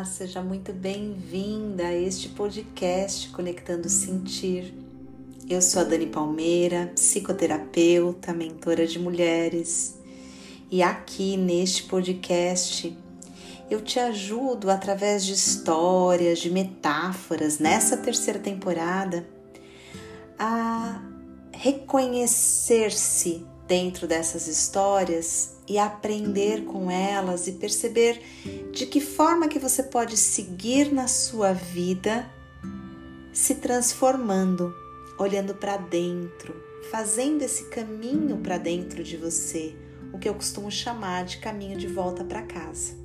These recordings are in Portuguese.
Olá, seja muito bem-vinda a este podcast Conectando Sentir. Eu sou a Dani Palmeira, psicoterapeuta, mentora de mulheres, e aqui neste podcast eu te ajudo através de histórias, de metáforas nessa terceira temporada a reconhecer-se dentro dessas histórias e aprender com elas e perceber de que forma que você pode seguir na sua vida se transformando, olhando para dentro, fazendo esse caminho para dentro de você, o que eu costumo chamar de caminho de volta para casa.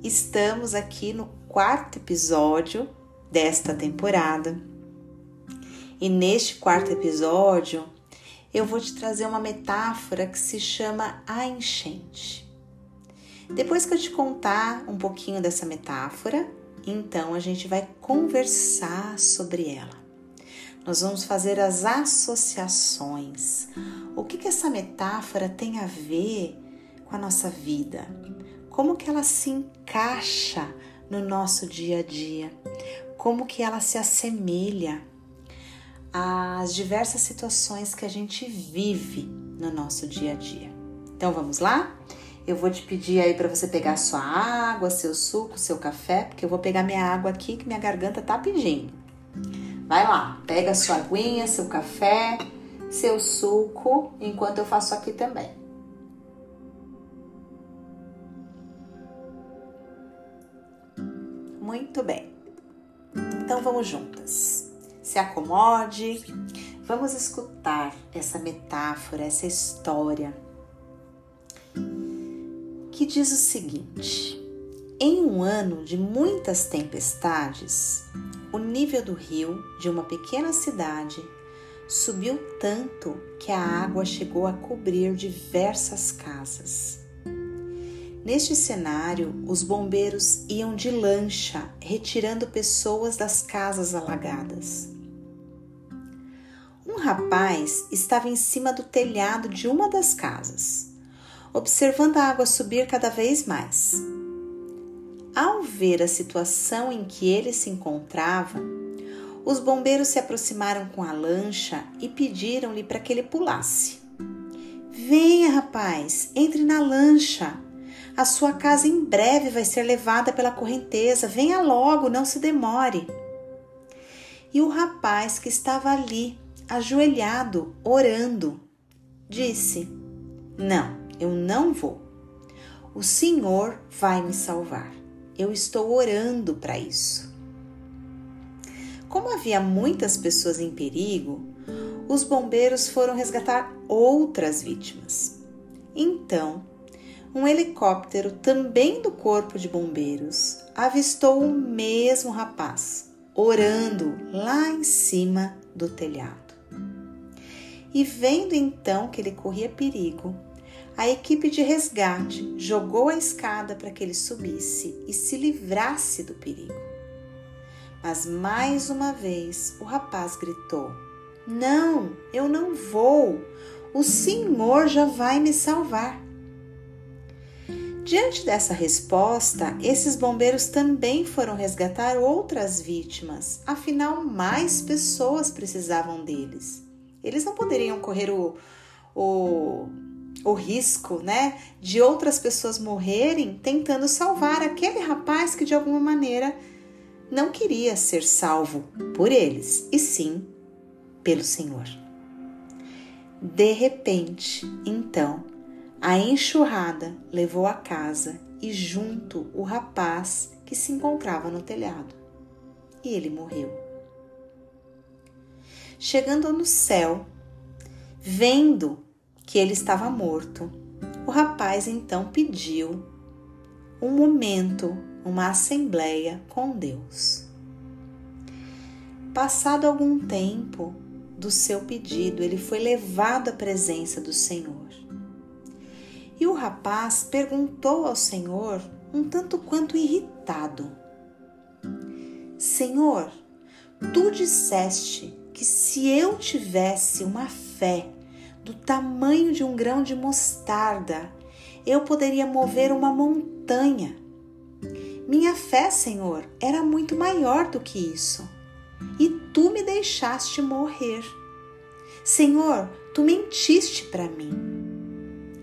Estamos aqui no quarto episódio desta temporada. E neste quarto episódio, eu vou te trazer uma metáfora que se chama a enchente. Depois que eu te contar um pouquinho dessa metáfora, então a gente vai conversar sobre ela. Nós vamos fazer as associações. O que, que essa metáfora tem a ver com a nossa vida? Como que ela se encaixa no nosso dia a dia? Como que ela se assemelha as diversas situações que a gente vive no nosso dia a dia. Então vamos lá? Eu vou te pedir aí para você pegar sua água, seu suco, seu café, porque eu vou pegar minha água aqui que minha garganta tá pedindo. Vai lá, pega sua aguinha, seu café, seu suco, enquanto eu faço aqui também. Muito bem. Então vamos juntas se acomode. Vamos escutar essa metáfora, essa história que diz o seguinte: em um ano de muitas tempestades, o nível do rio de uma pequena cidade subiu tanto que a água chegou a cobrir diversas casas. Neste cenário, os bombeiros iam de lancha, retirando pessoas das casas alagadas rapaz estava em cima do telhado de uma das casas, observando a água subir cada vez mais. Ao ver a situação em que ele se encontrava, os bombeiros se aproximaram com a lancha e pediram-lhe para que ele pulasse. Venha, rapaz, entre na lancha. A sua casa em breve vai ser levada pela correnteza. Venha logo, não se demore. E o rapaz que estava ali, ajoelhado, orando, disse: Não, eu não vou. O Senhor vai me salvar. Eu estou orando para isso. Como havia muitas pessoas em perigo, os bombeiros foram resgatar outras vítimas. Então, um helicóptero, também do Corpo de Bombeiros, avistou o mesmo rapaz orando lá em cima do telhado. E vendo então que ele corria perigo, a equipe de resgate jogou a escada para que ele subisse e se livrasse do perigo. Mas mais uma vez o rapaz gritou: Não, eu não vou. O Senhor já vai me salvar. Diante dessa resposta, esses bombeiros também foram resgatar outras vítimas, afinal, mais pessoas precisavam deles. Eles não poderiam correr o, o, o risco, né, de outras pessoas morrerem tentando salvar aquele rapaz que de alguma maneira não queria ser salvo por eles, e sim pelo Senhor. De repente, então, a enxurrada levou a casa e junto o rapaz que se encontrava no telhado. E ele morreu chegando no céu, vendo que ele estava morto. O rapaz então pediu um momento, uma assembleia com Deus. Passado algum tempo do seu pedido, ele foi levado à presença do Senhor. E o rapaz perguntou ao Senhor, um tanto quanto irritado: Senhor, tu disseste que se eu tivesse uma fé do tamanho de um grão de mostarda, eu poderia mover uma montanha. Minha fé, Senhor, era muito maior do que isso, e tu me deixaste morrer. Senhor, tu mentiste para mim.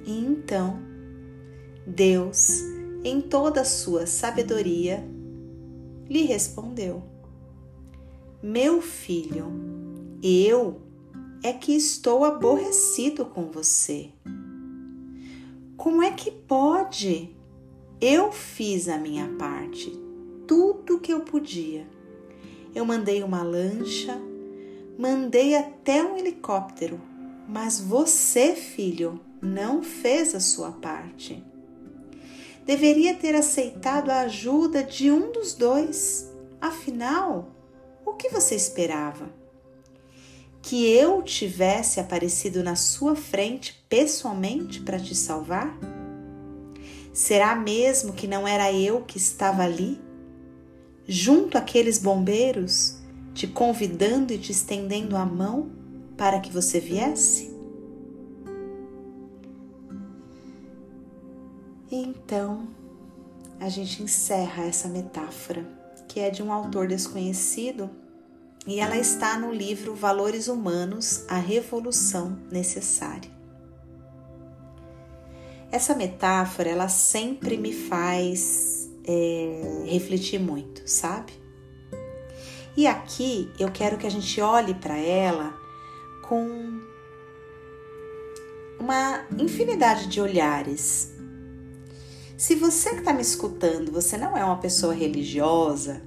E então, Deus, em toda a sua sabedoria, lhe respondeu: Meu filho, eu é que estou aborrecido com você. Como é que pode? Eu fiz a minha parte, tudo que eu podia. Eu mandei uma lancha, mandei até um helicóptero, mas você, filho, não fez a sua parte deveria ter aceitado a ajuda de um dos dois. Afinal, o que você esperava? Que eu tivesse aparecido na sua frente pessoalmente para te salvar? Será mesmo que não era eu que estava ali, junto àqueles bombeiros, te convidando e te estendendo a mão para que você viesse? Então, a gente encerra essa metáfora, que é de um autor desconhecido, e ela está no livro Valores Humanos A Revolução Necessária. Essa metáfora, ela sempre me faz é, refletir muito, sabe? E aqui eu quero que a gente olhe para ela com uma infinidade de olhares se você que está me escutando, você não é uma pessoa religiosa,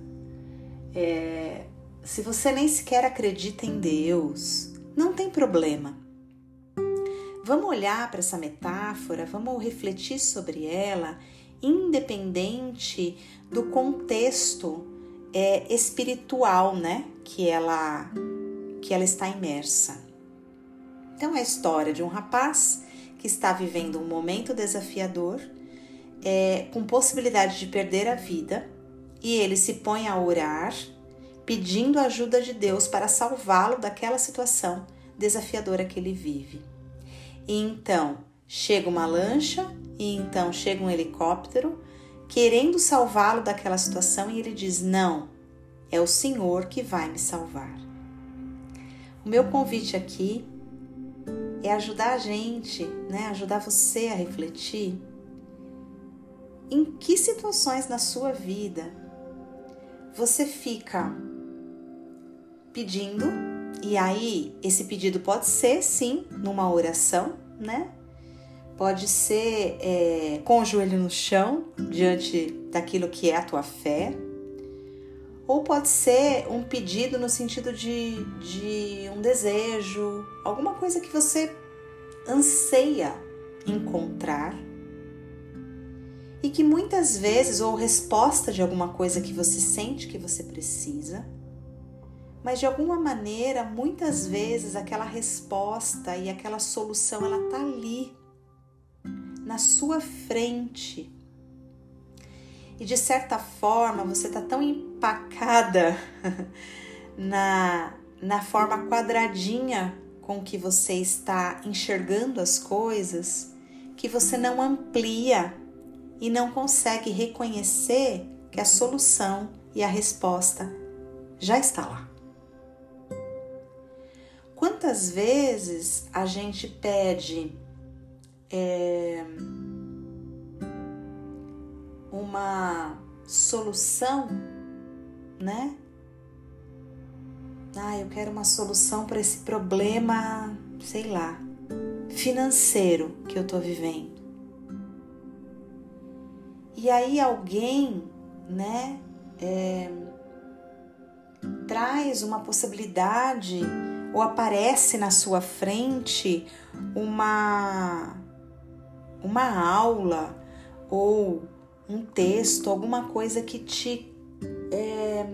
é, se você nem sequer acredita em Deus, não tem problema. Vamos olhar para essa metáfora, vamos refletir sobre ela, independente do contexto é, espiritual, né, que ela que ela está imersa. Então é a história de um rapaz que está vivendo um momento desafiador é, com possibilidade de perder a vida e ele se põe a orar, pedindo a ajuda de Deus para salvá-lo daquela situação desafiadora que ele vive. E então chega uma lancha, e então chega um helicóptero, querendo salvá-lo daquela situação, e ele diz: Não, é o Senhor que vai me salvar. O meu convite aqui é ajudar a gente, né? Ajudar você a refletir em que situações na sua vida você fica pedindo, e aí esse pedido pode ser sim numa oração, né? Pode ser é, com o joelho no chão, diante daquilo que é a tua fé, ou pode ser um pedido no sentido de, de um desejo, alguma coisa que você anseia encontrar. E que muitas vezes, ou resposta de alguma coisa que você sente que você precisa, mas de alguma maneira, muitas vezes aquela resposta e aquela solução ela tá ali na sua frente. E de certa forma, você tá tão empacada na na forma quadradinha com que você está enxergando as coisas, que você não amplia e não consegue reconhecer que a solução e a resposta já está lá. Quantas vezes a gente pede é, uma solução, né? Ah, eu quero uma solução para esse problema, sei lá, financeiro que eu tô vivendo. E aí alguém, né, é, traz uma possibilidade ou aparece na sua frente uma uma aula ou um texto, alguma coisa que te é,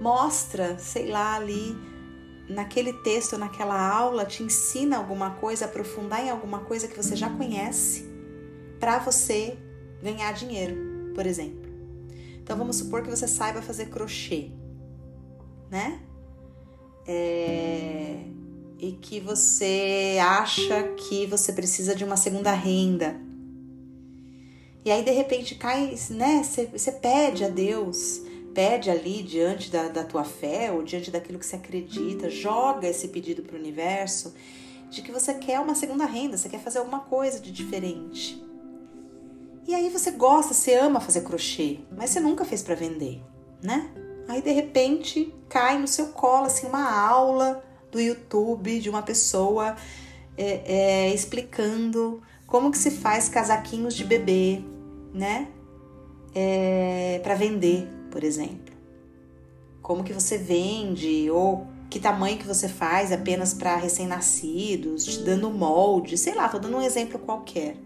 mostra, sei lá, ali naquele texto, naquela aula, te ensina alguma coisa, aprofundar em alguma coisa que você já conhece para você ganhar dinheiro, por exemplo. Então vamos supor que você saiba fazer crochê, né? É, e que você acha que você precisa de uma segunda renda. E aí de repente cai, né? Você pede a Deus, pede ali diante da, da tua fé ou diante daquilo que você acredita, joga esse pedido para o universo de que você quer uma segunda renda, você quer fazer alguma coisa de diferente. E aí você gosta, você ama fazer crochê, mas você nunca fez para vender, né? Aí de repente cai no seu colo assim uma aula do YouTube de uma pessoa é, é, explicando como que se faz casaquinhos de bebê, né? É, para vender, por exemplo. Como que você vende ou que tamanho que você faz apenas para recém-nascidos, te dando molde, sei lá, tô dando um exemplo qualquer.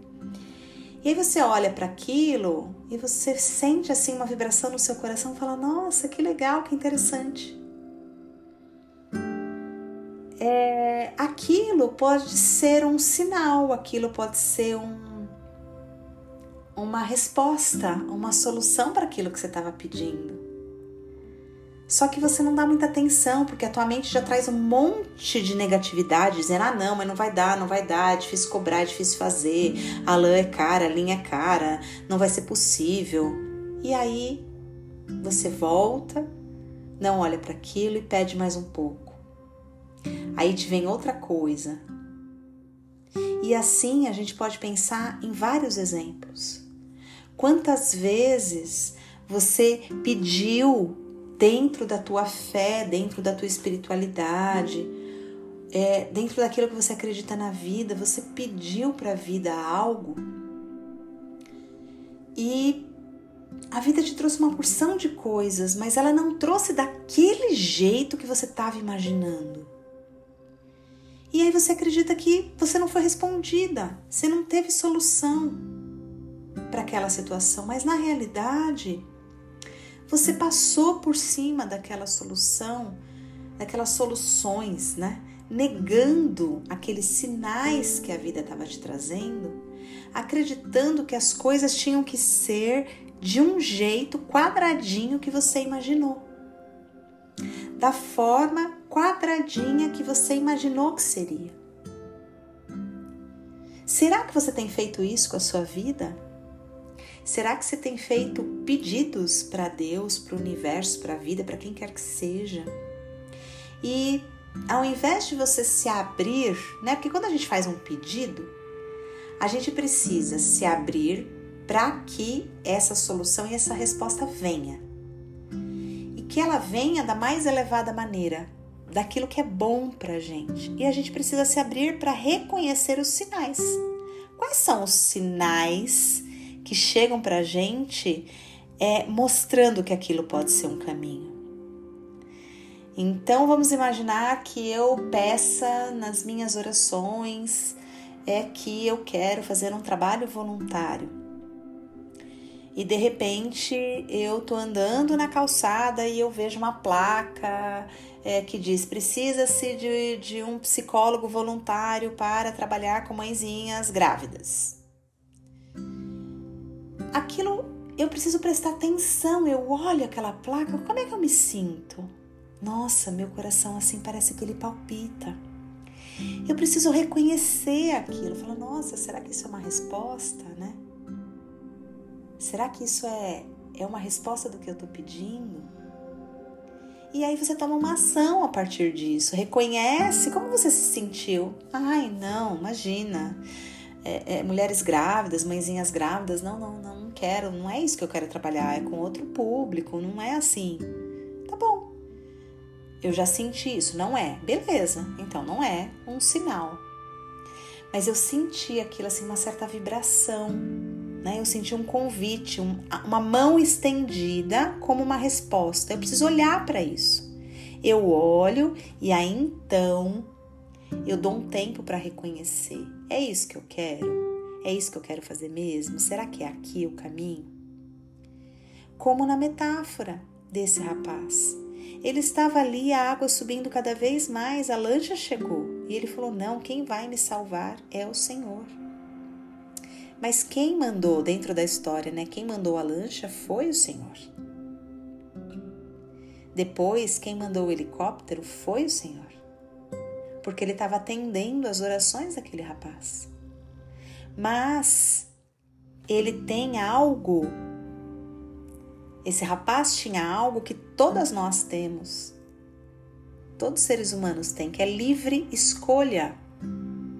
E aí você olha para aquilo e você sente assim uma vibração no seu coração, fala: "Nossa, que legal, que interessante". É, aquilo pode ser um sinal, aquilo pode ser um uma resposta, uma solução para aquilo que você estava pedindo. Só que você não dá muita atenção, porque a tua mente já traz um monte de negatividade, dizendo: ah, não, mas não vai dar, não vai dar, é difícil cobrar, é difícil fazer, a lã é cara, a linha é cara, não vai ser possível. E aí você volta, não olha para aquilo e pede mais um pouco. Aí te vem outra coisa. E assim a gente pode pensar em vários exemplos. Quantas vezes você pediu dentro da tua fé, dentro da tua espiritualidade, é, dentro daquilo que você acredita na vida, você pediu para a vida algo e a vida te trouxe uma porção de coisas, mas ela não trouxe daquele jeito que você estava imaginando. E aí você acredita que você não foi respondida, você não teve solução para aquela situação, mas na realidade você passou por cima daquela solução, daquelas soluções, né? Negando aqueles sinais que a vida estava te trazendo, acreditando que as coisas tinham que ser de um jeito quadradinho que você imaginou. Da forma quadradinha que você imaginou que seria. Será que você tem feito isso com a sua vida? Será que você tem feito pedidos para Deus, para o universo, para a vida, para quem quer que seja? E ao invés de você se abrir, né? Porque quando a gente faz um pedido, a gente precisa se abrir para que essa solução e essa resposta venha. E que ela venha da mais elevada maneira, daquilo que é bom para a gente. E a gente precisa se abrir para reconhecer os sinais. Quais são os sinais que chegam para a gente é, mostrando que aquilo pode ser um caminho. Então vamos imaginar que eu peça nas minhas orações é que eu quero fazer um trabalho voluntário. E de repente eu tô andando na calçada e eu vejo uma placa é, que diz precisa-se de, de um psicólogo voluntário para trabalhar com mãezinhas grávidas aquilo eu preciso prestar atenção. Eu olho aquela placa, como é que eu me sinto? Nossa, meu coração assim parece que ele palpita. Eu preciso reconhecer aquilo. Falar, nossa, será que isso é uma resposta, né? Será que isso é, é uma resposta do que eu estou pedindo? E aí você toma uma ação a partir disso. Reconhece como você se sentiu. Ai, não, imagina é, é, mulheres grávidas, mãezinhas grávidas. Não, não, não, quero, não é isso que eu quero trabalhar, é com outro público, não é assim. Tá bom. Eu já senti isso, não é? Beleza, então não é um sinal. Mas eu senti aquilo assim, uma certa vibração, né? Eu senti um convite, um, uma mão estendida como uma resposta. Eu preciso olhar para isso. Eu olho e aí então eu dou um tempo para reconhecer. É isso que eu quero? É isso que eu quero fazer mesmo? Será que é aqui o caminho? Como na metáfora desse rapaz. Ele estava ali, a água subindo cada vez mais, a lancha chegou e ele falou: Não, quem vai me salvar é o Senhor. Mas quem mandou dentro da história, né? Quem mandou a lancha foi o Senhor. Depois, quem mandou o helicóptero foi o Senhor porque ele estava atendendo às orações daquele rapaz. Mas ele tem algo. Esse rapaz tinha algo que todas nós temos. Todos os seres humanos têm, que é livre escolha,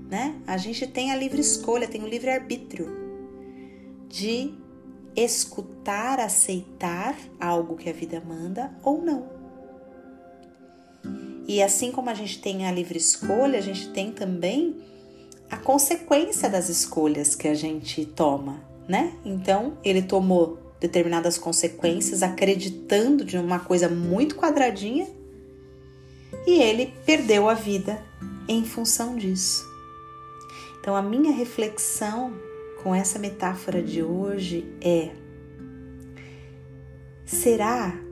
né? A gente tem a livre escolha, tem o livre arbítrio de escutar, aceitar algo que a vida manda ou não. E assim como a gente tem a livre escolha, a gente tem também a consequência das escolhas que a gente toma, né? Então, ele tomou determinadas consequências acreditando de uma coisa muito quadradinha e ele perdeu a vida em função disso. Então, a minha reflexão com essa metáfora de hoje é: será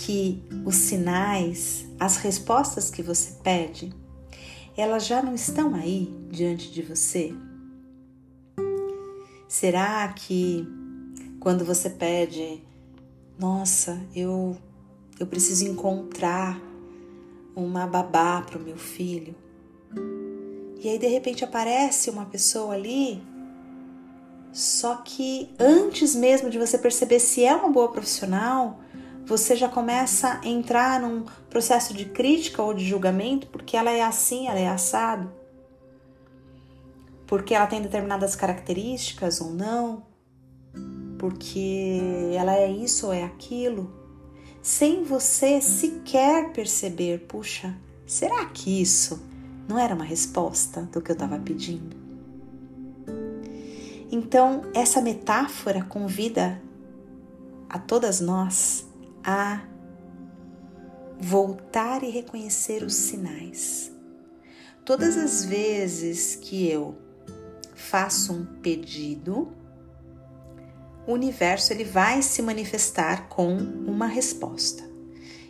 que os sinais, as respostas que você pede, elas já não estão aí diante de você? Será que quando você pede, nossa, eu eu preciso encontrar uma babá para o meu filho. E aí de repente aparece uma pessoa ali, só que antes mesmo de você perceber se é uma boa profissional, você já começa a entrar num processo de crítica ou de julgamento porque ela é assim, ela é assado, porque ela tem determinadas características ou não, porque ela é isso ou é aquilo, sem você sequer perceber, puxa, será que isso não era uma resposta do que eu estava pedindo? Então, essa metáfora convida a todas nós a voltar e reconhecer os sinais. Todas as vezes que eu faço um pedido, o universo ele vai se manifestar com uma resposta.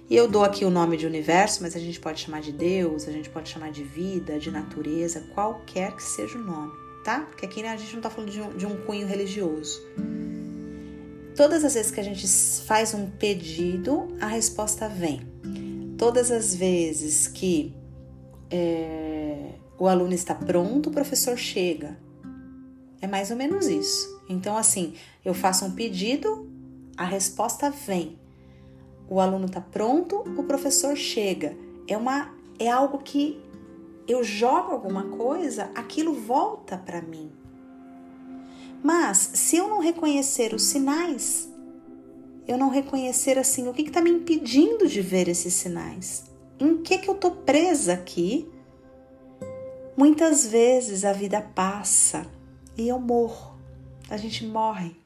E eu dou aqui o nome de universo, mas a gente pode chamar de Deus, a gente pode chamar de vida, de natureza, qualquer que seja o nome, tá? Porque aqui a gente não está falando de um, de um cunho religioso Todas as vezes que a gente faz um pedido, a resposta vem. Todas as vezes que é, o aluno está pronto, o professor chega. É mais ou menos isso. Então, assim, eu faço um pedido, a resposta vem. O aluno está pronto, o professor chega. É uma é algo que eu jogo alguma coisa, aquilo volta para mim. Mas se eu não reconhecer os sinais, eu não reconhecer assim o que está me impedindo de ver esses sinais, em que que eu tô presa aqui, muitas vezes a vida passa e eu morro. A gente morre.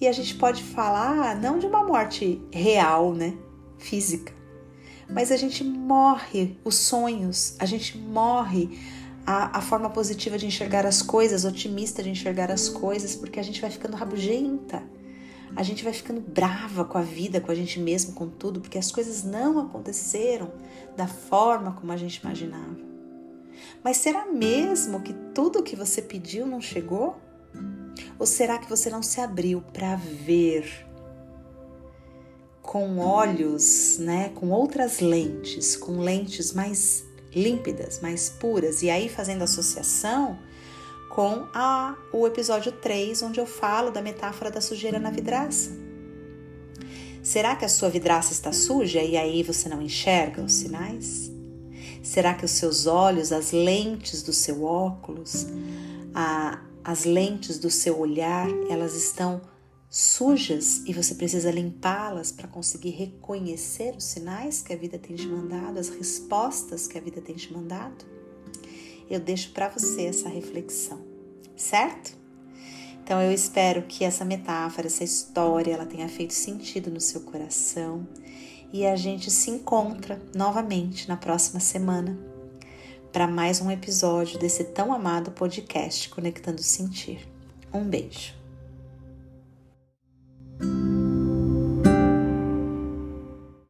E a gente pode falar não de uma morte real, né, física, mas a gente morre os sonhos, a gente morre a, a, forma positiva de enxergar as coisas, otimista de enxergar as coisas, porque a gente vai ficando rabugenta, a gente vai ficando brava com a vida, com a gente mesmo, com tudo, porque as coisas não aconteceram da forma como a gente imaginava. Mas será mesmo que tudo que você pediu não chegou? Ou será que você não se abriu para ver com olhos, né, com outras lentes, com lentes mais límpidas, mais puras. E aí fazendo associação com a, o episódio 3, onde eu falo da metáfora da sujeira na vidraça. Será que a sua vidraça está suja e aí você não enxerga os sinais? Será que os seus olhos, as lentes do seu óculos, a, as lentes do seu olhar, elas estão sujas e você precisa limpá-las para conseguir reconhecer os sinais que a vida tem te mandado, as respostas que a vida tem te mandado? Eu deixo para você essa reflexão, certo? Então eu espero que essa metáfora, essa história, ela tenha feito sentido no seu coração e a gente se encontra novamente na próxima semana para mais um episódio desse tão amado podcast Conectando Sentir. Um beijo.